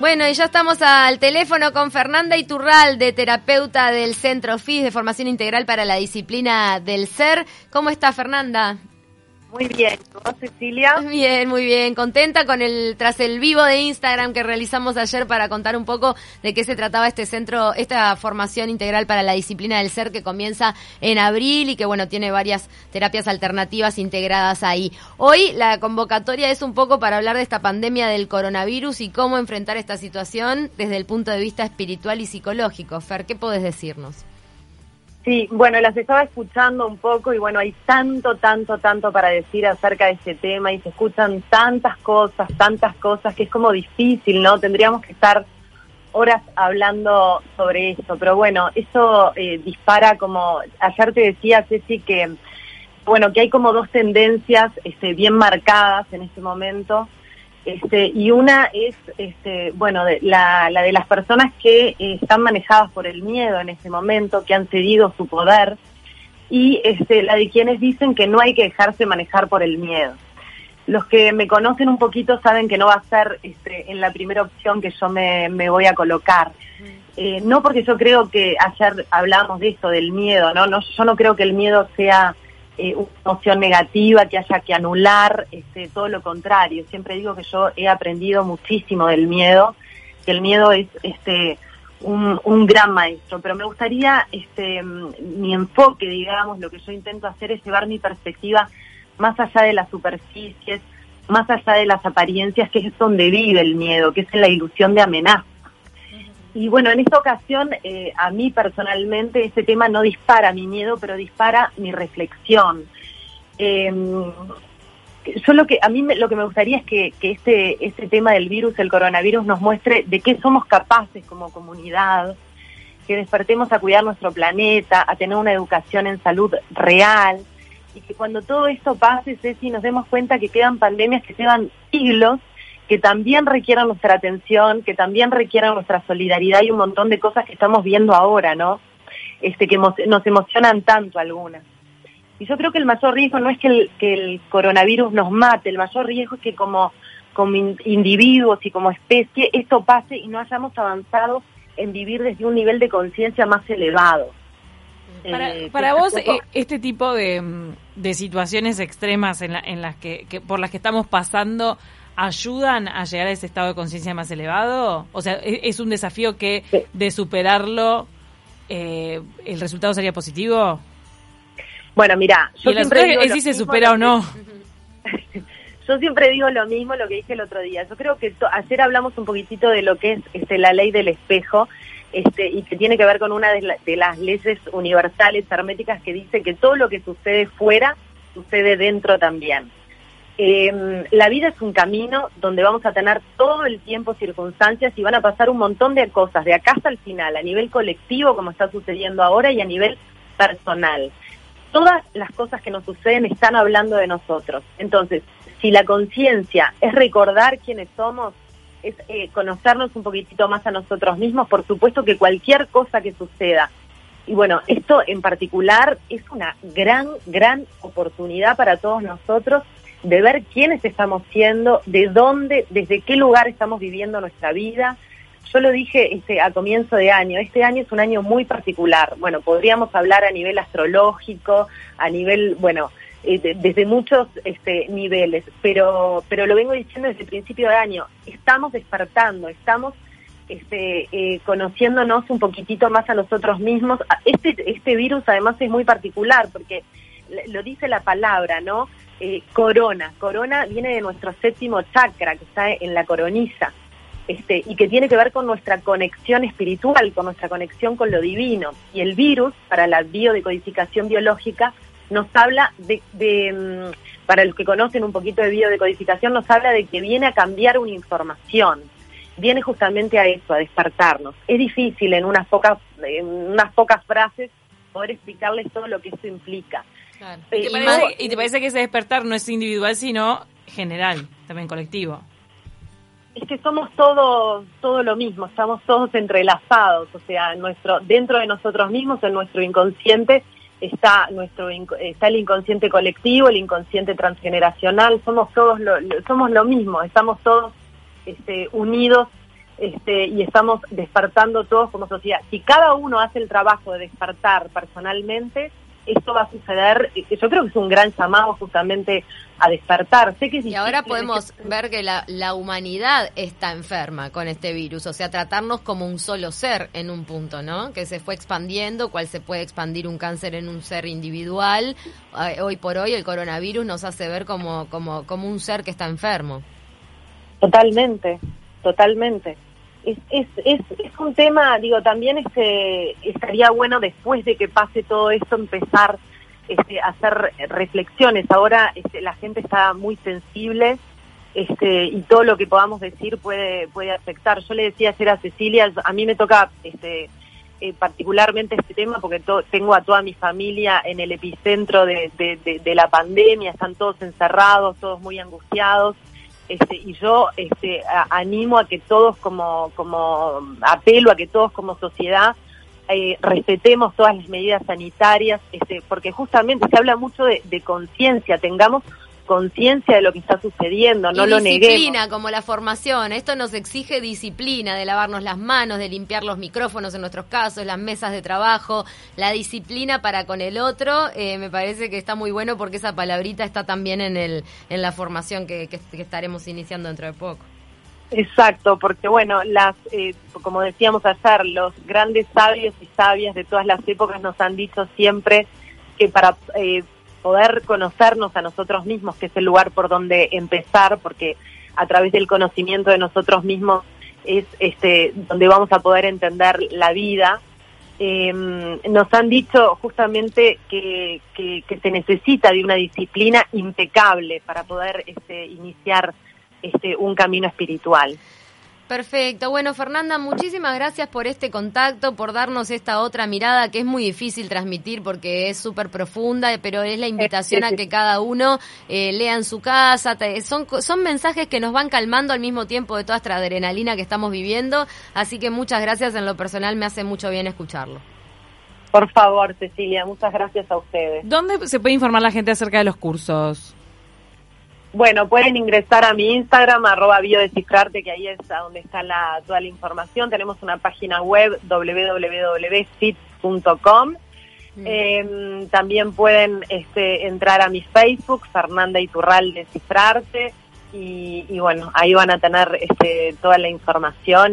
Bueno, y ya estamos al teléfono con Fernanda Iturralde, terapeuta del Centro FIS de Formación Integral para la Disciplina del Ser. ¿Cómo está Fernanda? Muy bien, ¿cómo Cecilia? Bien, muy bien. Contenta con el tras el vivo de Instagram que realizamos ayer para contar un poco de qué se trataba este centro, esta formación integral para la disciplina del ser que comienza en abril y que bueno, tiene varias terapias alternativas integradas ahí. Hoy la convocatoria es un poco para hablar de esta pandemia del coronavirus y cómo enfrentar esta situación desde el punto de vista espiritual y psicológico. Fer, ¿qué podés decirnos? Sí, bueno, las estaba escuchando un poco y bueno, hay tanto, tanto, tanto para decir acerca de este tema y se escuchan tantas cosas, tantas cosas que es como difícil, ¿no? Tendríamos que estar horas hablando sobre eso, pero bueno, eso eh, dispara como, ayer te decía Ceci que, bueno, que hay como dos tendencias este, bien marcadas en este momento este, y una es, este, bueno, la, la de las personas que eh, están manejadas por el miedo en este momento, que han cedido su poder, y este, la de quienes dicen que no hay que dejarse manejar por el miedo. Los que me conocen un poquito saben que no va a ser este, en la primera opción que yo me, me voy a colocar. Eh, no porque yo creo que ayer hablamos de esto, del miedo, ¿no? no yo no creo que el miedo sea eh, una emoción negativa que haya que anular, este, todo lo contrario. Siempre digo que yo he aprendido muchísimo del miedo, que el miedo es este un, un gran maestro, pero me gustaría, este, mi enfoque, digamos, lo que yo intento hacer es llevar mi perspectiva más allá de las superficies, más allá de las apariencias, que es donde vive el miedo, que es en la ilusión de amenaza. Y bueno, en esta ocasión, eh, a mí personalmente, este tema no dispara mi miedo, pero dispara mi reflexión. Eh, yo lo que, a mí lo que me gustaría es que, que este, este tema del virus, el coronavirus, nos muestre de qué somos capaces como comunidad, que despertemos a cuidar nuestro planeta, a tener una educación en salud real, y que cuando todo esto pase, Ceci, nos demos cuenta que quedan pandemias que llevan siglos que también requieran nuestra atención, que también requieran nuestra solidaridad y un montón de cosas que estamos viendo ahora, ¿no? Este, que nos emocionan tanto algunas. Y yo creo que el mayor riesgo no es que el, que el coronavirus nos mate, el mayor riesgo es que como, como individuos y como especie esto pase y no hayamos avanzado en vivir desde un nivel de conciencia más elevado. Para, eh, para vos, eh, este tipo de, de situaciones extremas en, la, en las que, que, por las que estamos pasando, ayudan a llegar a ese estado de conciencia más elevado? O sea, ¿e-, ¿es un desafío que de superarlo eh, el resultado sería positivo? Bueno, mira, yo siempre digo es si se supera o no. yo siempre digo lo mismo, lo que dije el otro día. Yo creo que ayer hablamos un poquitito de lo que es este, la ley del espejo este, y que tiene que ver con una de, de las leyes universales herméticas que dice que todo lo que sucede fuera sucede dentro también. Eh, la vida es un camino donde vamos a tener todo el tiempo circunstancias y van a pasar un montón de cosas, de acá hasta el final, a nivel colectivo, como está sucediendo ahora, y a nivel personal. Todas las cosas que nos suceden están hablando de nosotros. Entonces, si la conciencia es recordar quiénes somos, es eh, conocernos un poquitito más a nosotros mismos, por supuesto que cualquier cosa que suceda, y bueno, esto en particular es una gran, gran oportunidad para todos nosotros de ver quiénes estamos siendo, de dónde, desde qué lugar estamos viviendo nuestra vida. Yo lo dije este, a comienzo de año, este año es un año muy particular. Bueno, podríamos hablar a nivel astrológico, a nivel, bueno, eh, desde muchos este, niveles, pero, pero lo vengo diciendo desde el principio de año, estamos despertando, estamos este, eh, conociéndonos un poquitito más a nosotros mismos. Este, este virus además es muy particular porque lo dice la palabra, ¿no? Eh, corona. Corona viene de nuestro séptimo chakra, que está en la coroniza, este, y que tiene que ver con nuestra conexión espiritual, con nuestra conexión con lo divino. Y el virus, para la biodecodificación biológica, nos habla de, de mm, para los que conocen un poquito de biodecodificación, nos habla de que viene a cambiar una información, viene justamente a eso, a despertarnos. Es difícil en unas pocas, en unas pocas frases poder explicarles todo lo que esto implica. ¿Y, te parece, ¿Y te parece que ese despertar no es individual, sino general, también colectivo? Es que somos todos todo lo mismo, estamos todos entrelazados, o sea, nuestro dentro de nosotros mismos, en nuestro inconsciente, está nuestro está el inconsciente colectivo, el inconsciente transgeneracional, somos todos lo, somos lo mismo, estamos todos este, unidos este, y estamos despertando todos como sociedad. Si cada uno hace el trabajo de despertar personalmente, esto va a suceder, eh, yo creo que es un gran llamado justamente a despertar. Sé que y ahora podemos ver que la, la, humanidad está enferma con este virus, o sea, tratarnos como un solo ser en un punto, ¿no? Que se fue expandiendo, cual se puede expandir un cáncer en un ser individual. Hoy por hoy el coronavirus nos hace ver como, como, como un ser que está enfermo. Totalmente, totalmente es, es, es, un tema, digo, también este, estaría bueno después de que pase todo esto empezar este, a hacer reflexiones. Ahora este, la gente está muy sensible este, y todo lo que podamos decir puede, puede afectar. Yo le decía ayer a Cecilia, a mí me toca este, eh, particularmente este tema porque tengo a toda mi familia en el epicentro de, de la pandemia, están todos encerrados, todos muy angustiados. Este, y yo este, animo a que todos como, como apelo a que todos como sociedad eh, respetemos todas las medidas sanitarias, este, porque justamente se habla mucho de, de conciencia, tengamos conciencia de lo que está sucediendo, no lo neguemos. Disciplina, como la formación. Esto nos exige disciplina, de lavarnos las manos, de limpiar los micrófonos en nuestros casos, las mesas de trabajo, la disciplina para con el otro. Eh, me parece que está muy bueno porque esa palabrita está también en, el, en la formación que, que, estaremos iniciando dentro de poco. Exacto, porque bueno, las, eh, como decíamos ayer, los grandes sabios y sabias de todas las épocas nos han dicho siempre que para eh, poder conocernos a nosotros mismos, que es el lugar por donde empezar, porque a través del conocimiento de nosotros mismos es este donde vamos a poder entender la vida. Em, nos han dicho justamente que, que, se necesita de una disciplina impecable para poder este, iniciar este, un camino espiritual. Perfecto. Bueno, Fernanda, muchísimas gracias por este contacto, por darnos esta otra mirada que es muy difícil transmitir porque es súper profunda, pero es la invitación a que cada uno eh, lea en su casa. son, son mensajes que nos van calmando al mismo tiempo de toda esta adrenalina que estamos viviendo. Así que muchas gracias. En lo personal me hace mucho bien escucharlo. Por favor, Cecilia, muchas gracias a ustedes. ¿Dónde se puede informar la gente acerca de los cursos? Bueno, pueden ingresar a mi Instagram, arroba biodescifrarte, que ahí es donde está la, toda la información. Tenemos una página web, www.fit.com. Mm. Em, también pueden este, entrar a mi Facebook, Fernanda Iturral Descifrarte, y, y bueno, ahí van a tener este, toda la información. Y